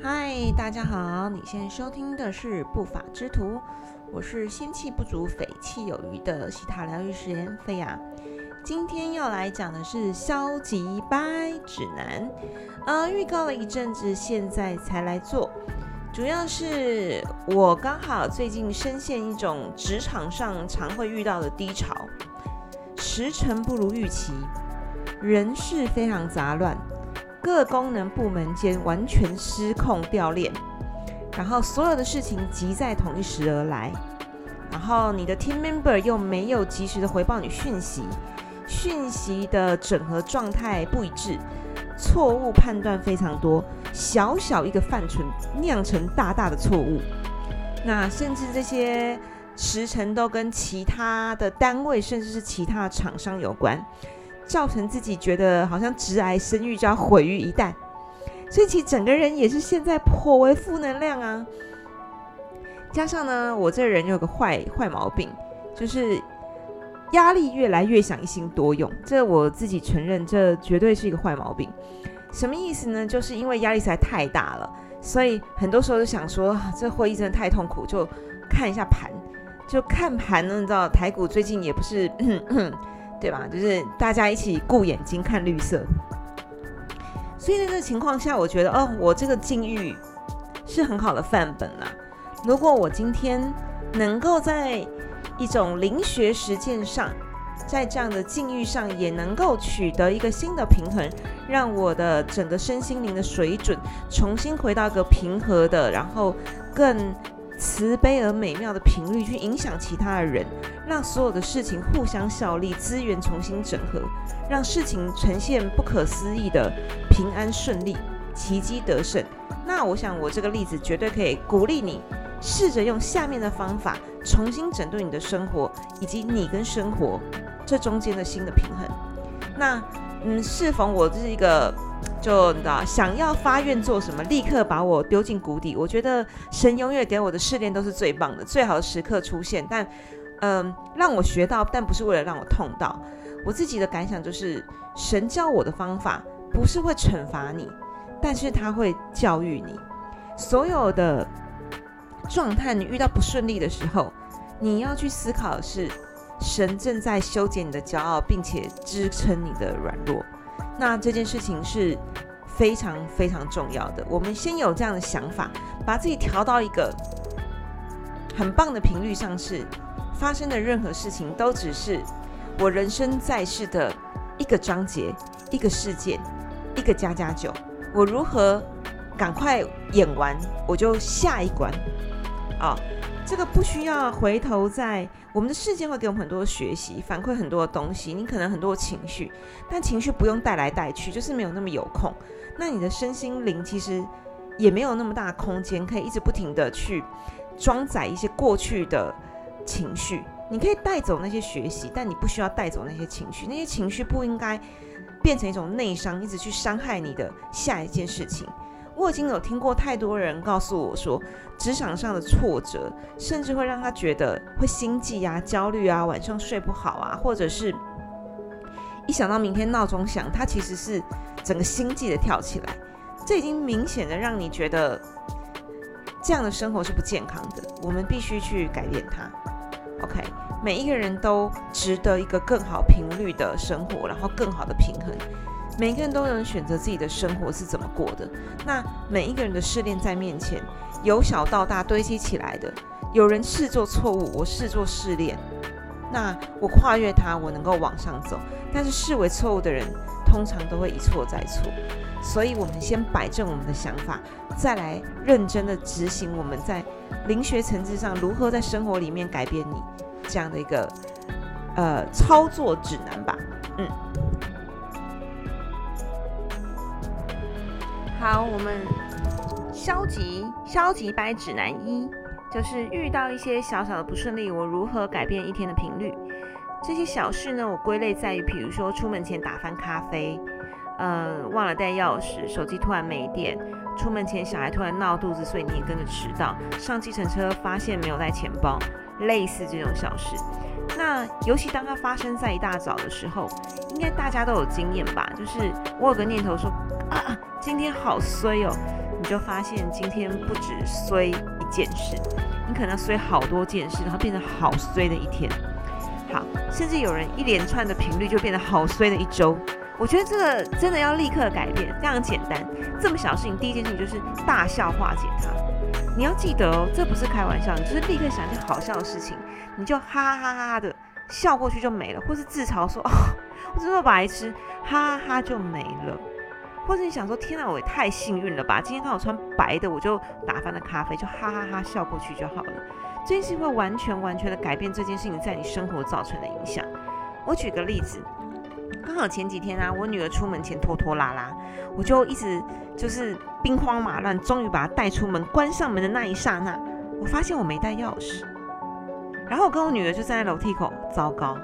嗨，大家好！你现在收听的是不法之徒，我是仙气不足、匪气有余的西塔疗愈师言菲亚。今天要来讲的是消极掰指南，呃，预告了一阵子，现在才来做。主要是我刚好最近深陷一种职场上常会遇到的低潮，时程不如预期，人事非常杂乱。各功能部门间完全失控掉链，然后所有的事情急在同一时而来，然后你的 team member 又没有及时的回报你讯息，讯息的整合状态不一致，错误判断非常多，小小一个范畴酿成大大的错误，那甚至这些时程都跟其他的单位甚至是其他厂商有关。造成自己觉得好像直癌生育就要毁于一旦，所以其实整个人也是现在颇为负能量啊。加上呢，我这人有个坏坏毛病，就是压力越来越想一心多用。这我自己承认，这绝对是一个坏毛病。什么意思呢？就是因为压力实在太大了，所以很多时候就想说，这会议真的太痛苦，就看一下盘，就看盘呢。你知道台股最近也不是。对吧？就是大家一起顾眼睛看绿色，所以在这个情况下，我觉得哦，我这个境遇是很好的范本啦。如果我今天能够在一种灵学实践上，在这样的境遇上，也能够取得一个新的平衡，让我的整个身心灵的水准重新回到一个平和的，然后更。慈悲而美妙的频率去影响其他的人，让所有的事情互相效力，资源重新整合，让事情呈现不可思议的平安顺利、奇迹得胜。那我想，我这个例子绝对可以鼓励你，试着用下面的方法重新整顿你的生活，以及你跟生活这中间的新的平衡。那，嗯，适逢我这是一个。就你知道，想要发愿做什么，立刻把我丢进谷底。我觉得神永远给我的试炼都是最棒的，最好的时刻出现。但，嗯，让我学到，但不是为了让我痛到。我自己的感想就是，神教我的方法不是会惩罚你，但是他会教育你。所有的状态，你遇到不顺利的时候，你要去思考的是，神正在修剪你的骄傲，并且支撑你的软弱。那这件事情是非常非常重要的。我们先有这样的想法，把自己调到一个很棒的频率上，是发生的任何事情都只是我人生在世的一个章节、一个事件、一个加加酒。我如何赶快演完，我就下一关啊！这个不需要回头，在我们的世界会给我们很多学习，反馈很多的东西。你可能很多情绪，但情绪不用带来带去，就是没有那么有空。那你的身心灵其实也没有那么大空间，可以一直不停的去装载一些过去的情绪。你可以带走那些学习，但你不需要带走那些情绪。那些情绪不应该变成一种内伤，一直去伤害你的下一件事情。我已经有听过太多人告诉我说，职场上的挫折，甚至会让他觉得会心悸啊、焦虑啊、晚上睡不好啊，或者是一想到明天闹钟响，他其实是整个心悸的跳起来。这已经明显的让你觉得这样的生活是不健康的。我们必须去改变它。OK，每一个人都值得一个更好频率的生活，然后更好的平衡。每个人都能选择自己的生活是怎么过的。那每一个人的试炼在面前，由小到大堆积起来的。有人视作错误，我视作试炼。那我跨越它，我能够往上走。但是视为错误的人，通常都会一错再错。所以，我们先摆正我们的想法，再来认真的执行我们在灵学层次上如何在生活里面改变你这样的一个呃操作指南吧。嗯。好，我们消极消极掰指南一，就是遇到一些小小的不顺利，我如何改变一天的频率？这些小事呢，我归类在于，比如说出门前打翻咖啡，呃，忘了带钥匙，手机突然没电，出门前小孩突然闹肚子，所以你也跟着迟到，上计程车发现没有带钱包，类似这种小事。那尤其当它发生在一大早的时候，应该大家都有经验吧？就是我有个念头说啊。今天好衰哦，你就发现今天不止衰一件事，你可能衰好多件事，然后变成好衰的一天。好，甚至有人一连串的频率就变得好衰的一周。我觉得这个真的要立刻改变，非常简单，这么小事情，第一件事情就是大笑化解它。你要记得哦，这不是开玩笑，你就是立刻想一件好笑的事情，你就哈哈哈哈的笑过去就没了，或是自嘲说哦，我真的白痴，哈哈哈就没了。或者你想说天哪，我也太幸运了吧，今天刚好穿白的，我就打翻了咖啡，就哈哈哈笑过去就好了。这件事情会完全完全的改变这件事情在你生活造成的影响。我举个例子。刚好前几天啊，我女儿出门前拖拖拉拉，我就一直就是兵荒马乱，终于把她带出门。关上门的那一刹那，我发现我没带钥匙。然后我跟我女儿就站在楼梯口，糟糕，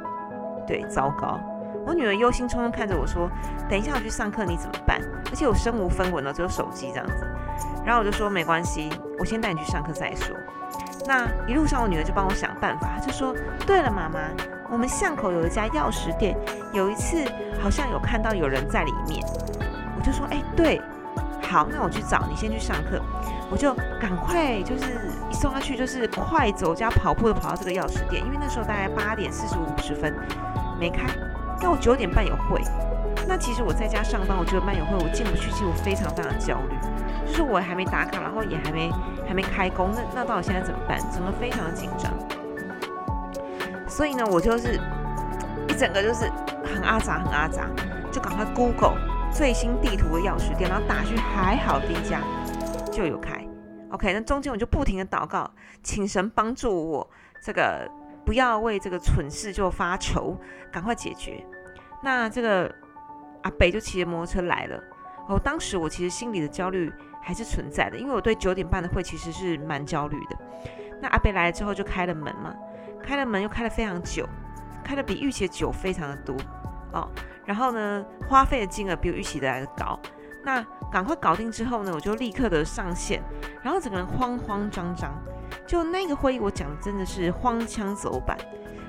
对，糟糕。我女儿忧心忡忡看着我说：“等一下我去上课，你怎么办？”而且我身无分文了，只有手机这样子。然后我就说：“没关系，我先带你去上课再说。”那一路上我女儿就帮我想办法，就说：“对了，妈妈。”我们巷口有一家钥匙店，有一次好像有看到有人在里面，我就说，哎，对，好，那我去找你，先去上课，我就赶快就是一送她去，就是快走加跑步的跑到这个钥匙店，因为那时候大概八点四十五五十分没开，那我九点半有会，那其实我在家上班，我觉得班友会我进不去，其实我非常非常焦虑，就是我还没打卡，然后也还没还没开工，那那到底现在怎么办？整个非常的紧张。所以呢，我就是一整个就是很阿杂，很阿杂，就赶快 Google 最新地图的钥匙店，然后打去，还好第一家就有开。OK，那中间我就不停的祷告，请神帮助我，这个不要为这个蠢事就发愁，赶快解决。那这个阿北就骑着摩托车来了。哦，当时我其实心里的焦虑还是存在的，因为我对九点半的会其实是蛮焦虑的。那阿北来了之后就开了门嘛。开了门又开了非常久，开的比预期的久非常的多哦。然后呢，花费的金额比我预期的来的高。那赶快搞定之后呢，我就立刻的上线，然后整个人慌慌张张。就那个会议，我讲的真的是荒腔走板，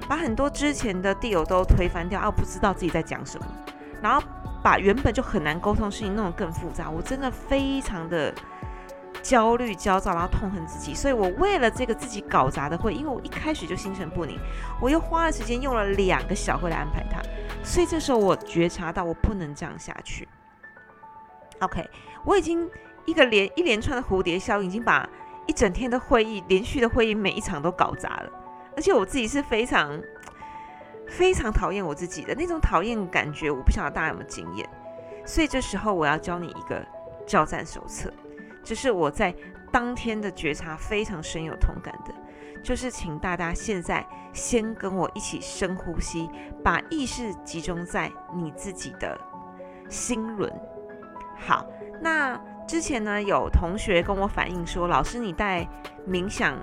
把很多之前的地友都推翻掉，啊，不知道自己在讲什么，然后把原本就很难沟通的事情弄得更复杂。我真的非常的。焦虑、焦躁，然后痛恨自己，所以我为了这个自己搞砸的会，因为我一开始就心神不宁，我又花了时间用了两个小会来安排它，所以这时候我觉察到我不能这样下去。OK，我已经一个连一连串的蝴蝶效应，已经把一整天的会议、连续的会议每一场都搞砸了，而且我自己是非常非常讨厌我自己的那种讨厌感觉，我不晓得大家有没有经验，所以这时候我要教你一个交战手册。这是我在当天的觉察非常深有同感的，就是请大家现在先跟我一起深呼吸，把意识集中在你自己的心轮。好，那之前呢有同学跟我反映说，老师你带冥想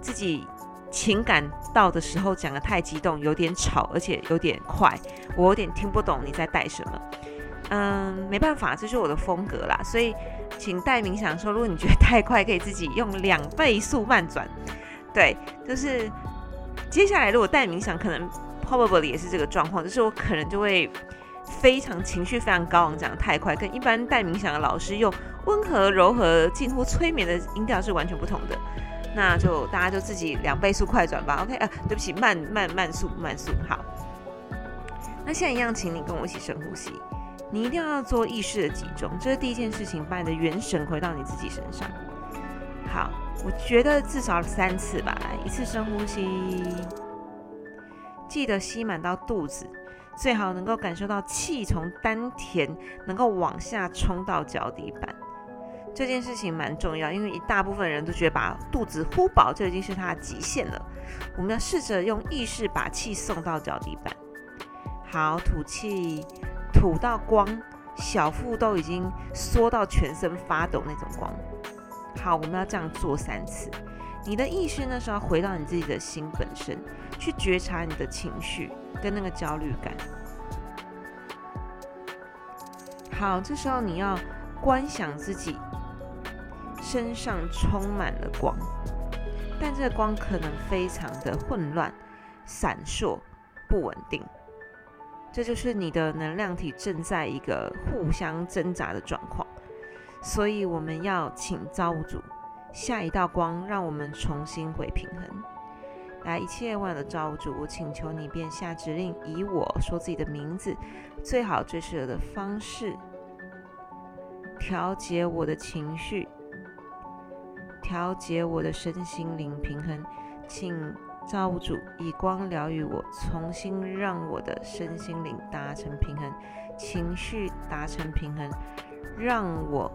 自己情感到的时候讲的太激动，有点吵，而且有点快，我有点听不懂你在带什么。嗯，没办法，这是我的风格啦，所以请带冥想的时候，如果你觉得太快，可以自己用两倍速慢转。对，就是接下来如果带冥想，可能 probably 也是这个状况，就是我可能就会非常情绪非常高昂，讲的太快，跟一般带冥想的老师用温和柔和、近乎催眠的音调是完全不同的。那就大家就自己两倍速快转吧。OK，啊，对不起，慢慢慢速慢速。好，那现在一样，请你跟我一起深呼吸。你一定要做意识的集中，这是第一件事情，把你的元神回到你自己身上。好，我觉得至少三次吧，来一次深呼吸，记得吸满到肚子，最好能够感受到气从丹田能够往下冲到脚底板。这件事情蛮重要，因为一大部分人都觉得把肚子呼饱就已经是他的极限了。我们要试着用意识把气送到脚底板。好，吐气。吐到光，小腹都已经缩到全身发抖那种光。好，我们要这样做三次。你的意识呢是要回到你自己的心本身，去觉察你的情绪跟那个焦虑感。好，这时候你要观想自己身上充满了光，但这个光可能非常的混乱、闪烁、不稳定。这就是你的能量体正在一个互相挣扎的状况，所以我们要请造物主下一道光，让我们重新回平衡。来，一切万有的造物主，我请求你便下指令，以我说自己的名字最好最适合的方式调节我的情绪，调节我的身心灵平衡，请。造物主以光疗愈我，重新让我的身心灵达成平衡，情绪达成平衡，让我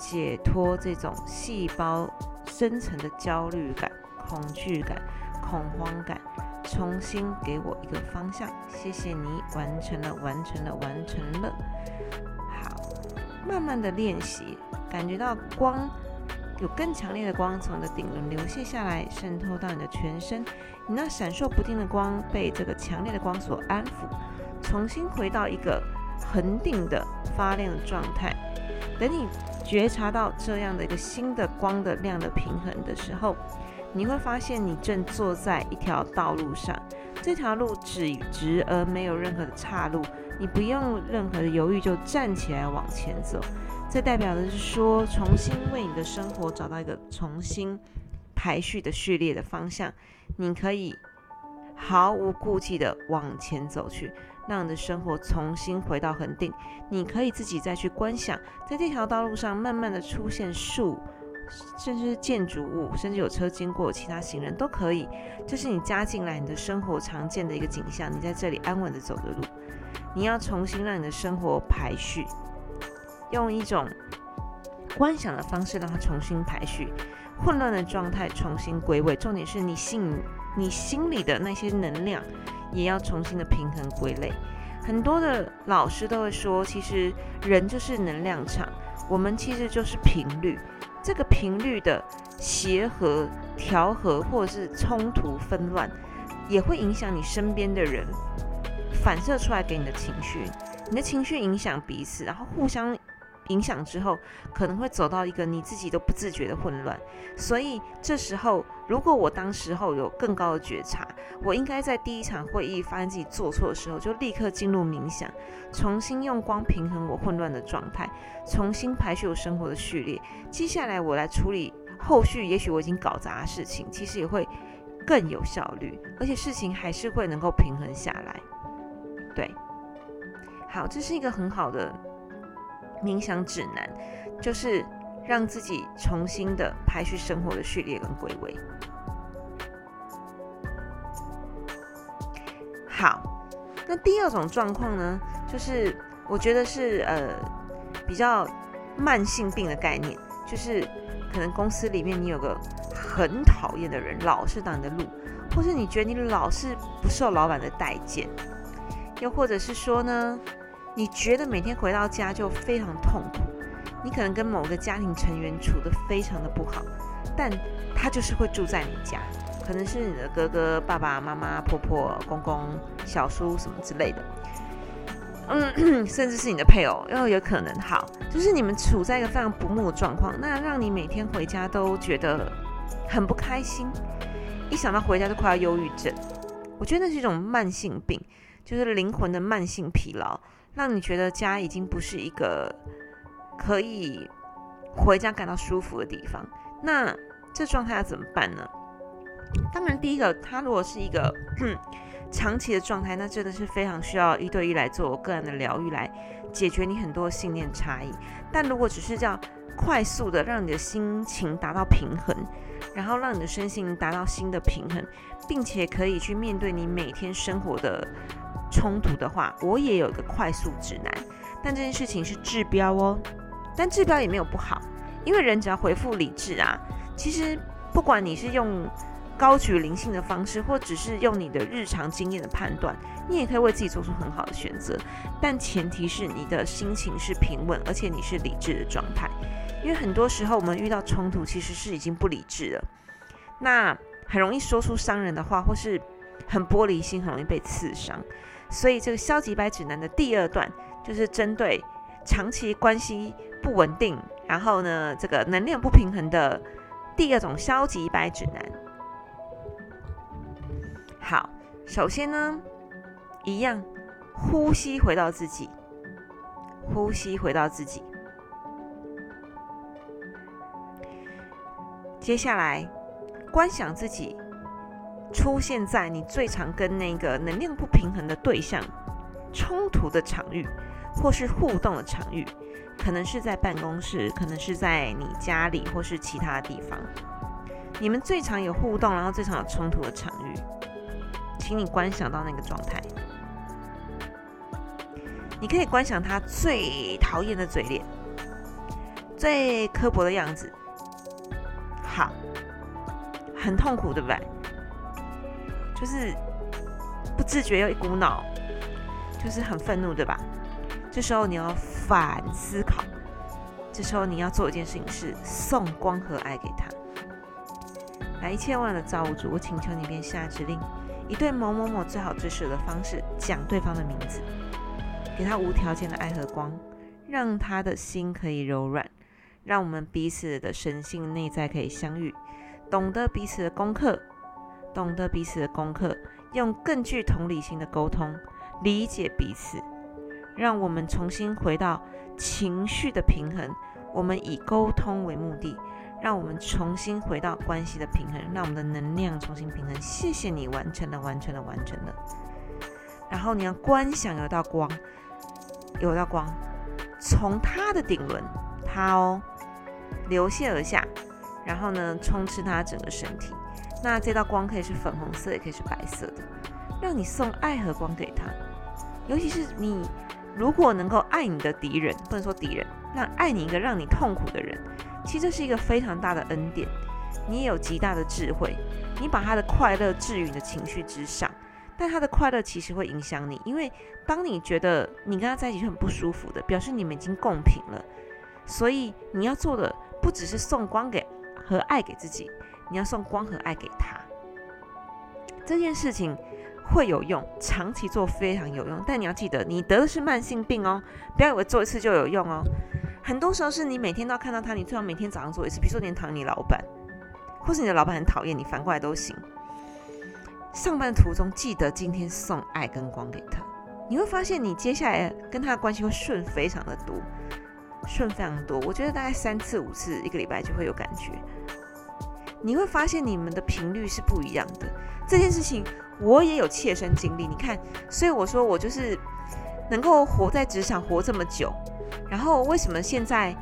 解脱这种细胞深层的焦虑感、恐惧感、恐慌感，重新给我一个方向。谢谢你，完成了，完成了，完成了。好，慢慢的练习，感觉到光。有更强烈的光从你的顶轮流泻下来，渗透到你的全身。你那闪烁不定的光被这个强烈的光所安抚，重新回到一个恒定的发亮的状态。等你觉察到这样的一个新的光的亮的平衡的时候，你会发现你正坐在一条道路上，这条路直直而没有任何的岔路，你不用任何的犹豫就站起来往前走。这代表的是说，重新为你的生活找到一个重新排序的序列的方向，你可以毫无顾忌的往前走去，让你的生活重新回到恒定。你可以自己再去观想，在这条道路上慢慢的出现树，甚至是建筑物，甚至有车经过，其他行人都可以。这是你加进来你的生活常见的一个景象，你在这里安稳的走的路。你要重新让你的生活排序。用一种观想的方式让它重新排序，混乱的状态重新归位。重点是你信你心里的那些能量也要重新的平衡归类。很多的老师都会说，其实人就是能量场，我们其实就是频率。这个频率的协和、调和或者是冲突、纷乱，也会影响你身边的人，反射出来给你的情绪。你的情绪影响彼此，然后互相。影响之后，可能会走到一个你自己都不自觉的混乱。所以这时候，如果我当时候有更高的觉察，我应该在第一场会议发现自己做错的时候，就立刻进入冥想，重新用光平衡我混乱的状态，重新排序我生活的序列。接下来我来处理后续，也许我已经搞砸的事情，其实也会更有效率，而且事情还是会能够平衡下来。对，好，这是一个很好的。冥想指南就是让自己重新的排序生活的序列跟归位。好，那第二种状况呢，就是我觉得是呃比较慢性病的概念，就是可能公司里面你有个很讨厌的人，老是挡你的路，或是你觉得你老是不受老板的待见，又或者是说呢？你觉得每天回到家就非常痛苦，你可能跟某个家庭成员处得非常的不好，但他就是会住在你家，可能是你的哥哥、爸爸妈妈、婆婆、公公、小叔什么之类的，嗯，甚至是你的配偶，又有可能。好，就是你们处在一个非常不睦的状况，那让你每天回家都觉得很不开心，一想到回家就快要忧郁症。我觉得那是一种慢性病，就是灵魂的慢性疲劳。让你觉得家已经不是一个可以回家感到舒服的地方，那这状态要怎么办呢？当然，第一个，他如果是一个 长期的状态，那真的是非常需要一对一来做个人的疗愈，来解决你很多信念差异。但如果只是叫快速的让你的心情达到平衡，然后让你的身心达到新的平衡，并且可以去面对你每天生活的。冲突的话，我也有一个快速指南，但这件事情是治标哦，但治标也没有不好，因为人只要回复理智啊，其实不管你是用高举灵性的方式，或只是用你的日常经验的判断，你也可以为自己做出很好的选择，但前提是你的心情是平稳，而且你是理智的状态，因为很多时候我们遇到冲突其实是已经不理智了，那很容易说出伤人的话，或是很玻璃心，很容易被刺伤。所以，这个消极白指南的第二段就是针对长期关系不稳定，然后呢，这个能量不平衡的第二种消极白指南。好，首先呢，一样，呼吸回到自己，呼吸回到自己，接下来观想自己出现在你最常跟那个能量不平衡的对象冲突的场域，或是互动的场域，可能是在办公室，可能是在你家里，或是其他地方。你们最常有互动，然后最常有冲突的场域，请你观想到那个状态。你可以观想他最讨厌的嘴脸，最刻薄的样子。好，很痛苦，对不对？就是不自觉又一股脑，就是很愤怒，对吧？这时候你要反思考，这时候你要做一件事情是送光和爱给他。来，一千万的造物主，我请求你便下指令，以对某某某最好最适合的方式讲对方的名字。给他无条件的爱和光，让他的心可以柔软，让我们彼此的神性内在可以相遇，懂得彼此的功课，懂得彼此的功课，用更具同理心的沟通理解彼此，让我们重新回到情绪的平衡。我们以沟通为目的，让我们重新回到关系的平衡，让我们的能量重新平衡。谢谢你完成了，完成了，完成了。然后你要观想有道光。有道光从他的顶轮，他哦流泻而下，然后呢充斥他整个身体。那这道光可以是粉红色，也可以是白色的，让你送爱和光给他。尤其是你如果能够爱你的敌人，不能说敌人，让爱你一个让你痛苦的人，其实这是一个非常大的恩典。你也有极大的智慧，你把他的快乐置于你的情绪之上。但他的快乐其实会影响你，因为当你觉得你跟他在一起是很不舒服的，表示你们已经共频了。所以你要做的不只是送光给和爱给自己，你要送光和爱给他。这件事情会有用，长期做非常有用。但你要记得，你得的是慢性病哦，不要以为做一次就有用哦。很多时候是你每天都要看到他，你最好每天早上做一次。比如说你讨厌你老板，或是你的老板很讨厌你，反过来都行。上班途中，记得今天送爱跟光给他，你会发现你接下来跟他的关系会顺非常的多，顺非常多。我觉得大概三次五次，一个礼拜就会有感觉。你会发现你们的频率是不一样的。这件事情我也有切身经历。你看，所以我说我就是能够活在职场活这么久，然后为什么现在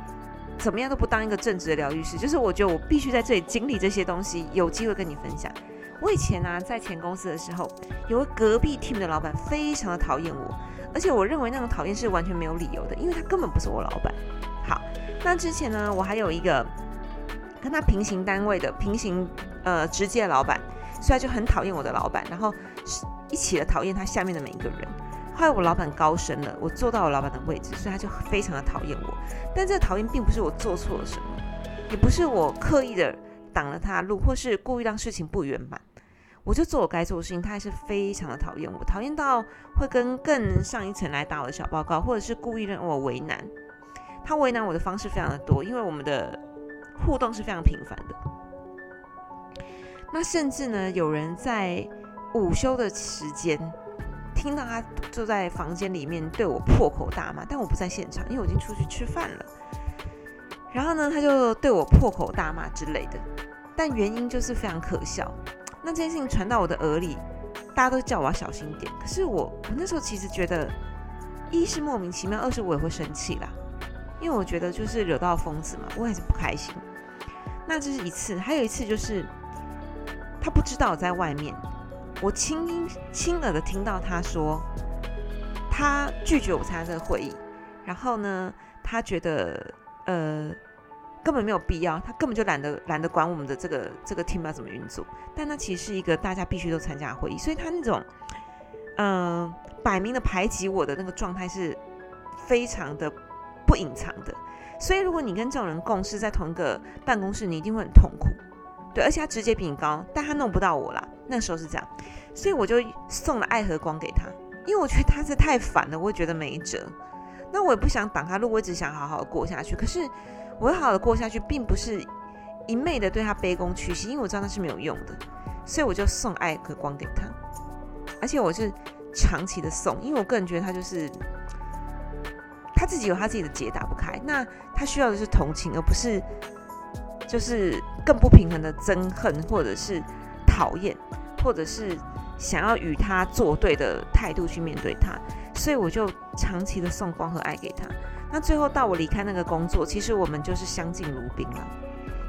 怎么样都不当一个正直的疗愈师？就是我觉得我必须在这里经历这些东西，有机会跟你分享。我以前呢，在前公司的时候，有个隔壁 team 的老板非常的讨厌我，而且我认为那种讨厌是完全没有理由的，因为他根本不是我老板。好，那之前呢，我还有一个跟他平行单位的平行呃直接的老板，所以他就很讨厌我的老板，然后一起的讨厌他下面的每一个人。后来我老板高升了，我坐到了老板的位置，所以他就非常的讨厌我。但这个讨厌并不是我做错了什么，也不是我刻意的挡了他路，或是故意让事情不圆满。我就做我该做的事情，他还是非常的讨厌我，讨厌到会跟更上一层来打我的小报告，或者是故意让我为难。他为难我的方式非常的多，因为我们的互动是非常频繁的。那甚至呢，有人在午休的时间听到他坐在房间里面对我破口大骂，但我不在现场，因为我已经出去吃饭了。然后呢，他就对我破口大骂之类的，但原因就是非常可笑。那这件事情传到我的耳里，大家都叫我要小心点。可是我，我那时候其实觉得，一是莫名其妙，二是我也会生气啦，因为我觉得就是惹到疯子嘛，我也是不开心。那这是一次，还有一次就是他不知道我在外面，我轻轻耳的听到他说，他拒绝我参加这个会议，然后呢，他觉得呃。根本没有必要，他根本就懒得懒得管我们的这个这个 team 要怎么运作。但那其实是一个大家必须都参加的会议，所以他那种嗯摆明的排挤我的那个状态是非常的不隐藏的。所以如果你跟这种人共事在同一个办公室，你一定会很痛苦。对，而且他直接比你高，但他弄不到我啦。那时候是这样，所以我就送了爱和光给他，因为我觉得他是太烦了，我也觉得没辙。那我也不想挡他路，我只想好好过下去。可是。我要好好的过下去，并不是一昧的对他卑躬屈膝，因为我知道那是没有用的，所以我就送爱和光给他，而且我是长期的送，因为我个人觉得他就是他自己有他自己的结打不开，那他需要的是同情，而不是就是更不平衡的憎恨，或者是讨厌，或者是想要与他作对的态度去面对他，所以我就长期的送光和爱给他。那最后到我离开那个工作，其实我们就是相敬如宾了，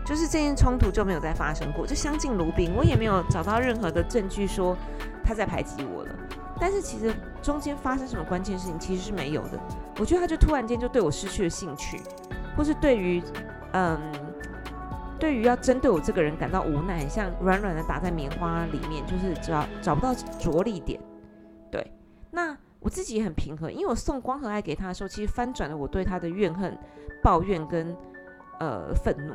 就是这件冲突就没有再发生过，就相敬如宾。我也没有找到任何的证据说他在排挤我了。但是其实中间发生什么关键事情其实是没有的。我觉得他就突然间就对我失去了兴趣，或是对于嗯，对于要针对我这个人感到无奈，像软软的打在棉花里面，就是找找不到着力点。对，那我自己也很平和，因为我送光和爱给他的时候，其实翻转了我对他的怨恨、抱怨跟呃愤怒。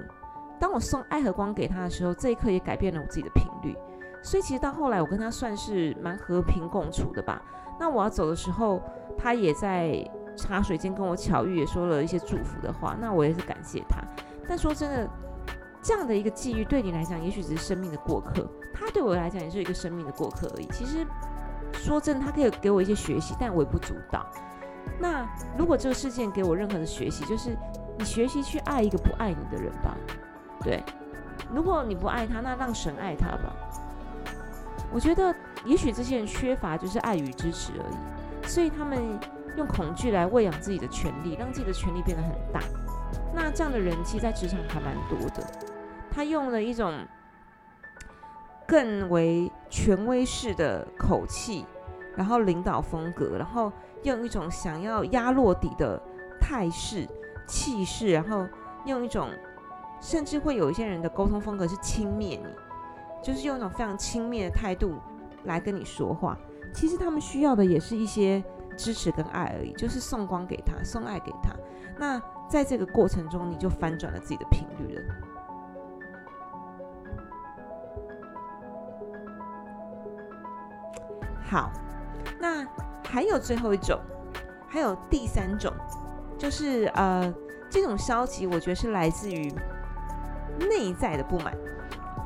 当我送爱和光给他的时候，这一刻也改变了我自己的频率。所以其实到后来，我跟他算是蛮和平共处的吧。那我要走的时候，他也在茶水间跟我巧遇，也说了一些祝福的话。那我也是感谢他。但说真的，这样的一个际遇对你来讲，也许只是生命的过客；他对我来讲，也是一个生命的过客而已。其实说真的，他可以给我一些学习，但微不足道。那如果这个事件给我任何的学习，就是你学习去爱一个不爱你的人吧。对，如果你不爱他，那让神爱他吧。我觉得，也许这些人缺乏就是爱与支持而已，所以他们用恐惧来喂养自己的权利，让自己的权利变得很大。那这样的人，其实在职场还蛮多的。他用了一种更为权威式的口气，然后领导风格，然后用一种想要压落底的态势、气势，然后用一种，甚至会有一些人的沟通风格是轻蔑你。就是用一种非常轻蔑的态度来跟你说话，其实他们需要的也是一些支持跟爱而已，就是送光给他，送爱给他。那在这个过程中，你就翻转了自己的频率了。好，那还有最后一种，还有第三种，就是呃，这种消极，我觉得是来自于内在的不满。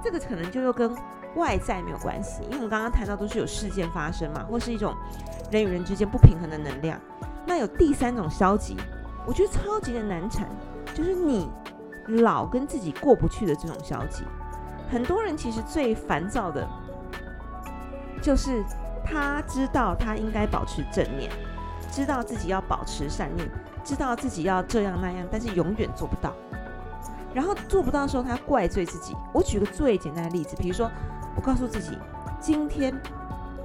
这个可能就又跟外在没有关系，因为我们刚刚谈到都是有事件发生嘛，或是一种人与人之间不平衡的能量。那有第三种消极，我觉得超级的难缠，就是你老跟自己过不去的这种消极。很多人其实最烦躁的，就是他知道他应该保持正念，知道自己要保持善念，知道自己要这样那样，但是永远做不到。然后做不到的时候，他怪罪自己。我举个最简单的例子，比如说，我告诉自己今天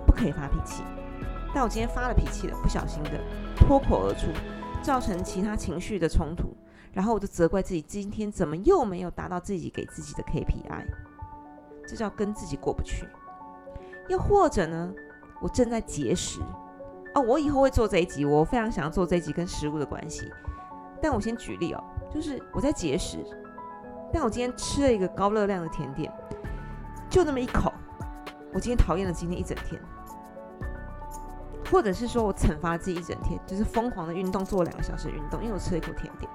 不可以发脾气，但我今天发了脾气了，不小心的脱口而出，造成其他情绪的冲突，然后我就责怪自己今天怎么又没有达到自己给自己的 KPI，这叫跟自己过不去。又或者呢，我正在节食，哦，我以后会做这一集，我非常想要做这一集跟食物的关系，但我先举例哦，就是我在节食。但我今天吃了一个高热量的甜点，就那么一口，我今天讨厌了今天一整天，或者是说我惩罚自己一整天，就是疯狂的运动，做两个小时运动，因为我吃了一口甜点。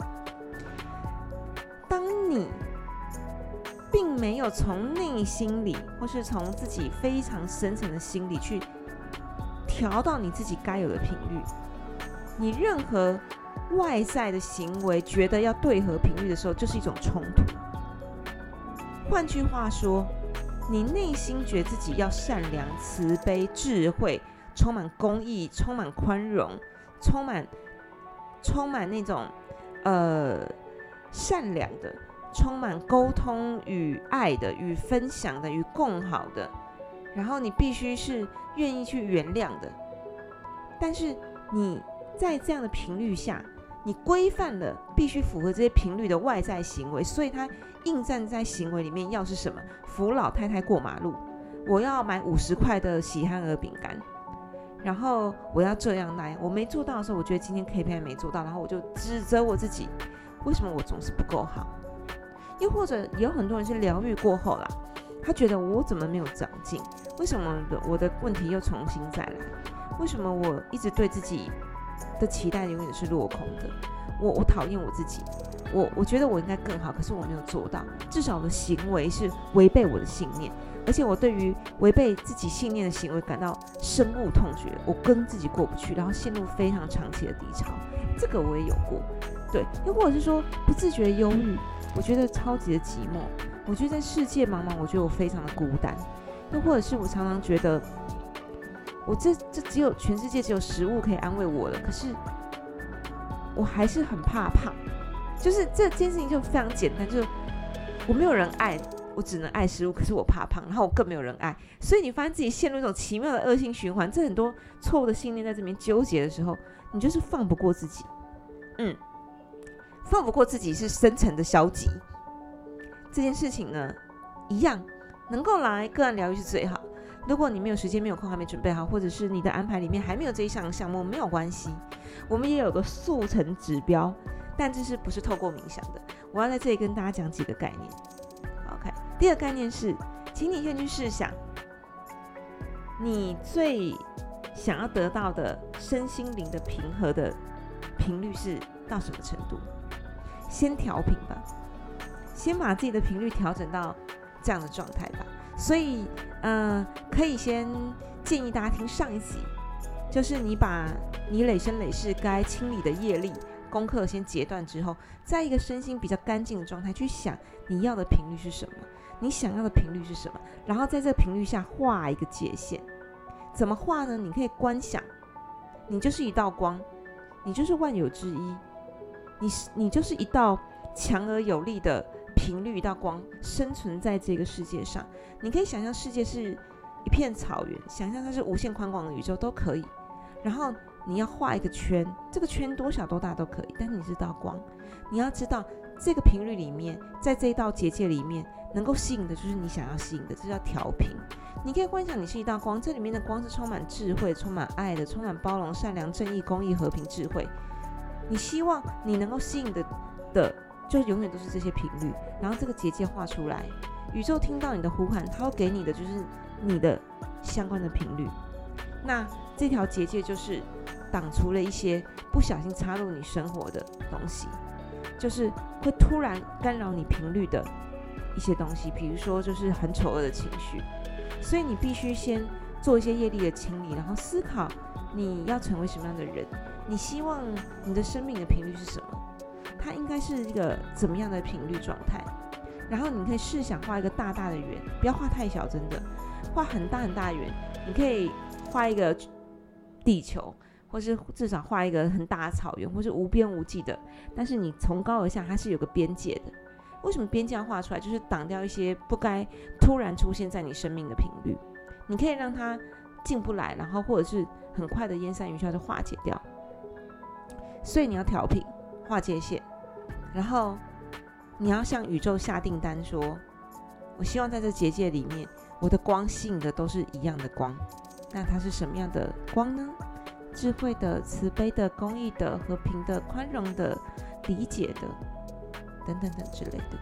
当你并没有从内心里，或是从自己非常深层的心里去调到你自己该有的频率，你任何外在的行为觉得要对合频率的时候，就是一种冲突。换句话说，你内心觉得自己要善良、慈悲、智慧，充满公益、充满宽容、充满充满那种呃善良的、充满沟通与爱的、与分享的、与共好的，然后你必须是愿意去原谅的。但是你在这样的频率下，你规范了必须符合这些频率的外在行为，所以它。应站在行为里面要是什么？扶老太太过马路，我要买五十块的喜憨儿饼干，然后我要这样那样。我没做到的时候，我觉得今天 KPI 没做到，然后我就指责我自己，为什么我总是不够好？又或者有很多人是疗愈过后啦，他觉得我怎么没有长进？为什么我的问题又重新再来？为什么我一直对自己的期待永远是落空的？我我讨厌我自己。我我觉得我应该更好，可是我没有做到。至少我的行为是违背我的信念，而且我对于违背自己信念的行为感到深恶痛绝。我跟自己过不去，然后陷入非常长期的低潮。这个我也有过。对，又或者是说不自觉忧郁，我觉得超级的寂寞，我觉得在世界茫茫，我觉得我非常的孤单，又或者是我常常觉得，我这这只有全世界只有食物可以安慰我了，可是我还是很怕胖，就是这件事情就非常简单，就我没有人爱。我只能爱食物，可是我怕胖，然后我更没有人爱，所以你发现自己陷入一种奇妙的恶性循环。这很多错误的信念在这边纠结的时候，你就是放不过自己。嗯，放不过自己是深层的消极。这件事情呢，一样能够来个案疗愈是最好。如果你没有时间、没有空、还没准备好，或者是你的安排里面还没有这一项项目，没有关系。我们也有个速成指标，但这是不是透过冥想的？我要在这里跟大家讲几个概念。OK，第二个概念是，请你先去试想，你最想要得到的身心灵的平和的频率是到什么程度？先调频吧，先把自己的频率调整到这样的状态吧。所以，呃，可以先建议大家听上一集，就是你把你累生累世该清理的业力功课先截断之后，在一个身心比较干净的状态去想你要的频率是什么。你想要的频率是什么？然后在这个频率下画一个界限，怎么画呢？你可以观想，你就是一道光，你就是万有之一，你是你就是一道强而有力的频率，一道光生存在这个世界上。你可以想象世界是一片草原，想象它是无限宽广的宇宙都可以。然后你要画一个圈，这个圈多小多大都可以，但你是道光，你要知道这个频率里面，在这一道结界里面。能够吸引的就是你想要吸引的，这叫调频。你可以幻想你是一道光，这里面的光是充满智慧、充满爱的，充满包容、善良、正义、公益、和平、智慧。你希望你能够吸引的的，就永远都是这些频率。然后这个结界画出来，宇宙听到你的呼喊，它会给你的就是你的相关的频率。那这条结界就是挡除了一些不小心插入你生活的东西，就是会突然干扰你频率的。一些东西，比如说就是很丑恶的情绪，所以你必须先做一些业力的清理，然后思考你要成为什么样的人，你希望你的生命的频率是什么，它应该是一个怎么样的频率状态，然后你可以试想画一个大大的圆，不要画太小，真的画很大很大的圆，你可以画一个地球，或是至少画一个很大的草原，或是无边无际的，但是你从高而下它是有个边界的。为什么边界要画出来？就是挡掉一些不该突然出现在你生命的频率，你可以让它进不来，然后或者是很快的烟散云消就化解掉。所以你要调频，划界限，然后你要向宇宙下订单，说我希望在这结界里面，我的光吸引的都是一样的光。那它是什么样的光呢？智慧的、慈悲的、公益的、和平的、宽容的、理解的。等等等之类的。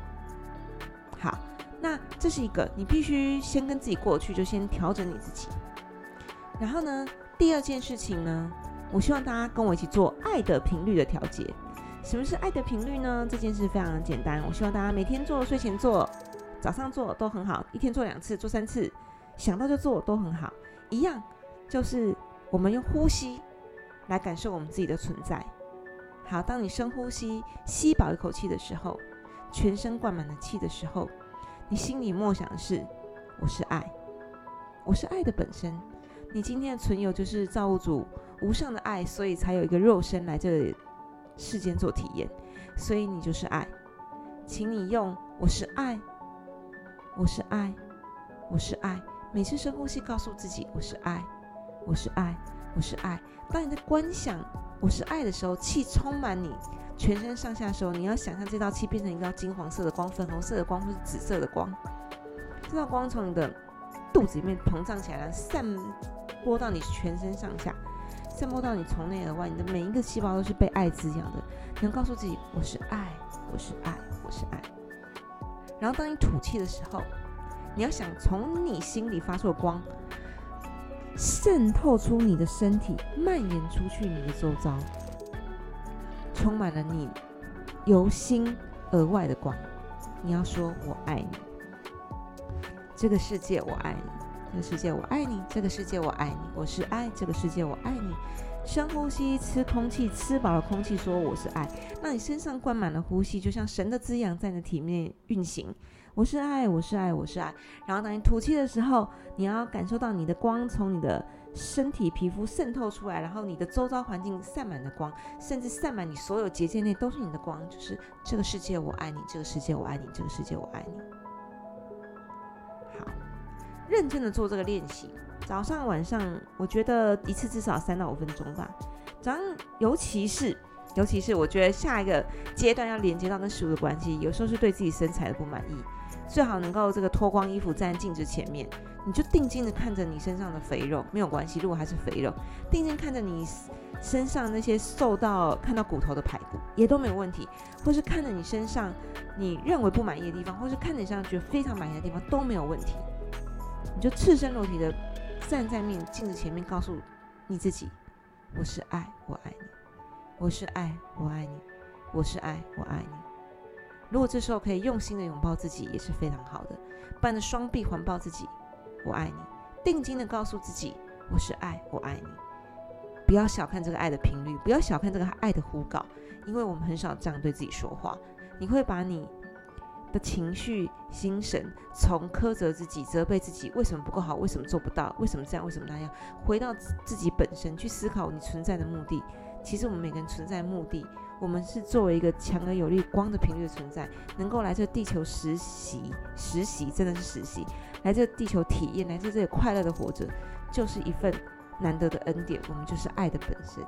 好，那这是一个，你必须先跟自己过去，就先调整你自己。然后呢，第二件事情呢，我希望大家跟我一起做爱的频率的调节。什么是爱的频率呢？这件事非常简单，我希望大家每天做，睡前做，早上做都很好，一天做两次，做三次，想到就做都很好。一样，就是我们用呼吸来感受我们自己的存在。好，当你深呼吸，吸饱一口气的时候，全身灌满了气的时候，你心里默想的是：我是爱，我是爱的本身。你今天的存有就是造物主无上的爱，所以才有一个肉身来这里世间做体验，所以你就是爱。请你用我是爱，我是爱，我是爱。每次深呼吸，告诉自己我是爱，我是爱，我是爱。当你在观想。我是爱的时候，气充满你全身上下的时候，你要想象这道气变成一道金黄色的光、粉红色的光或是紫色的光。这道光从你的肚子里面膨胀起来，散播到你全身上下，渗透到你从内而外，你的每一个细胞都是被爱滋养的。你要告诉自己：我是爱，我是爱，我是爱。然后当你吐气的时候，你要想从你心里发出的光。渗透出你的身体，蔓延出去你的周遭，充满了你由心而外的光。你要说“我爱你”，这个世界我爱你，这个世界我爱你，这个世界我爱你，我是爱，这个世界我爱你。深呼吸，吃空气，吃饱了空气，说我是爱。那你身上灌满了呼吸，就像神的滋养在你的体内运行。我是爱，我是爱，我是爱。然后当你吐气的时候，你要感受到你的光从你的身体皮肤渗透出来，然后你的周遭环境散满的光，甚至散满你所有结界内都是你的光，就是这个世界我爱你，这个世界我爱你，这个世界我爱你。认真的做这个练习，早上晚上，我觉得一次至少三到五分钟吧。早上，尤其是。尤其是我觉得下一个阶段要连接到跟食物的关系，有时候是对自己身材的不满意，最好能够这个脱光衣服站在镜子前面，你就定睛的看着你身上的肥肉，没有关系，如果还是肥肉，定睛看着你身上那些瘦到看到骨头的排骨也都没有问题，或是看着你身上你认为不满意的地方，或是看着你身上觉得非常满意的地方都没有问题，你就赤身裸体的站在面镜子前面，告诉你自己，我是爱，我爱你。我是爱，我爱你。我是爱，我爱你。如果这时候可以用心的拥抱自己，也是非常好的。伴着双臂环抱自己，我爱你。定睛的告诉自己，我是爱，我爱你。不要小看这个爱的频率，不要小看这个爱的呼告，因为我们很少这样对自己说话。你会把你的情绪、心神从苛责自己、责备自己为什么不够好、为什么做不到、为什么这样、为什么那样，回到自己本身去思考你存在的目的。其实我们每个人存在目的，我们是作为一个强而有力光的频率的存在，能够来这地球实习，实习真的是实习，来这地球体验，来自这里快乐的活着，就是一份难得的恩典。我们就是爱的本身，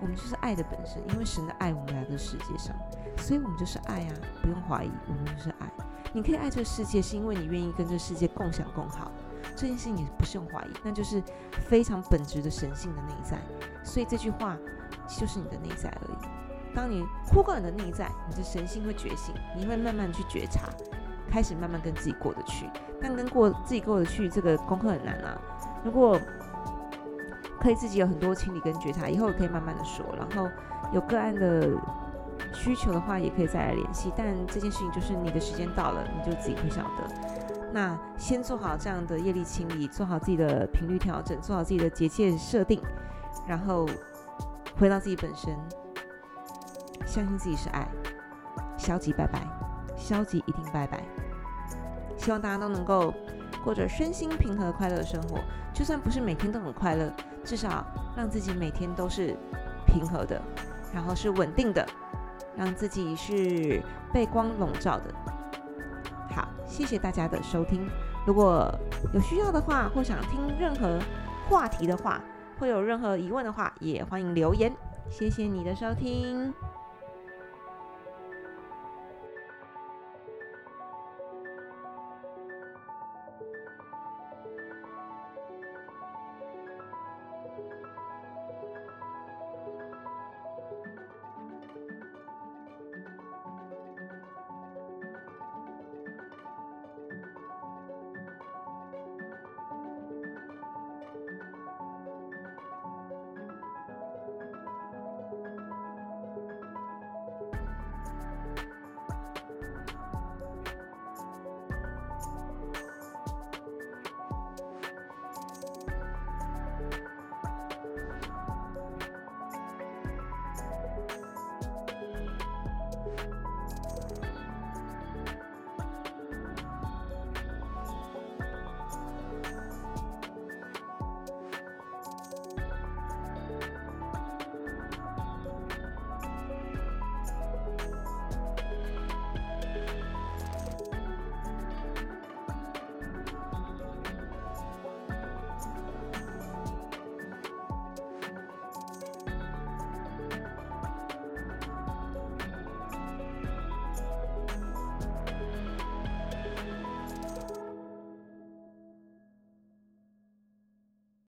我们就是爱的本身，因为神的爱我们来到世界上，所以我们就是爱啊，不用怀疑，我们就是爱。你可以爱这个世界，是因为你愿意跟这个世界共享共好，这件事情也不是用怀疑，那就是非常本质的神性的内在。所以这句话。就是你的内在而已。当你呼唤你的内在，你的神性会觉醒，你会慢慢去觉察，开始慢慢跟自己过得去。但跟过自己过得去这个功课很难啊。如果可以自己有很多清理跟觉察，以后可以慢慢的说。然后有个案的需求的话，也可以再来联系。但这件事情就是你的时间到了，你就自己会晓得。那先做好这样的业力清理，做好自己的频率调整，做好自己的结界设定，然后。回到自己本身，相信自己是爱，消极拜拜，消极一定拜拜。希望大家都能够过着身心平和、快乐的生活。就算不是每天都很快乐，至少让自己每天都是平和的，然后是稳定的，让自己是被光笼罩的。好，谢谢大家的收听。如果有需要的话，或想听任何话题的话，会有任何疑问的话，也欢迎留言。谢谢你的收听。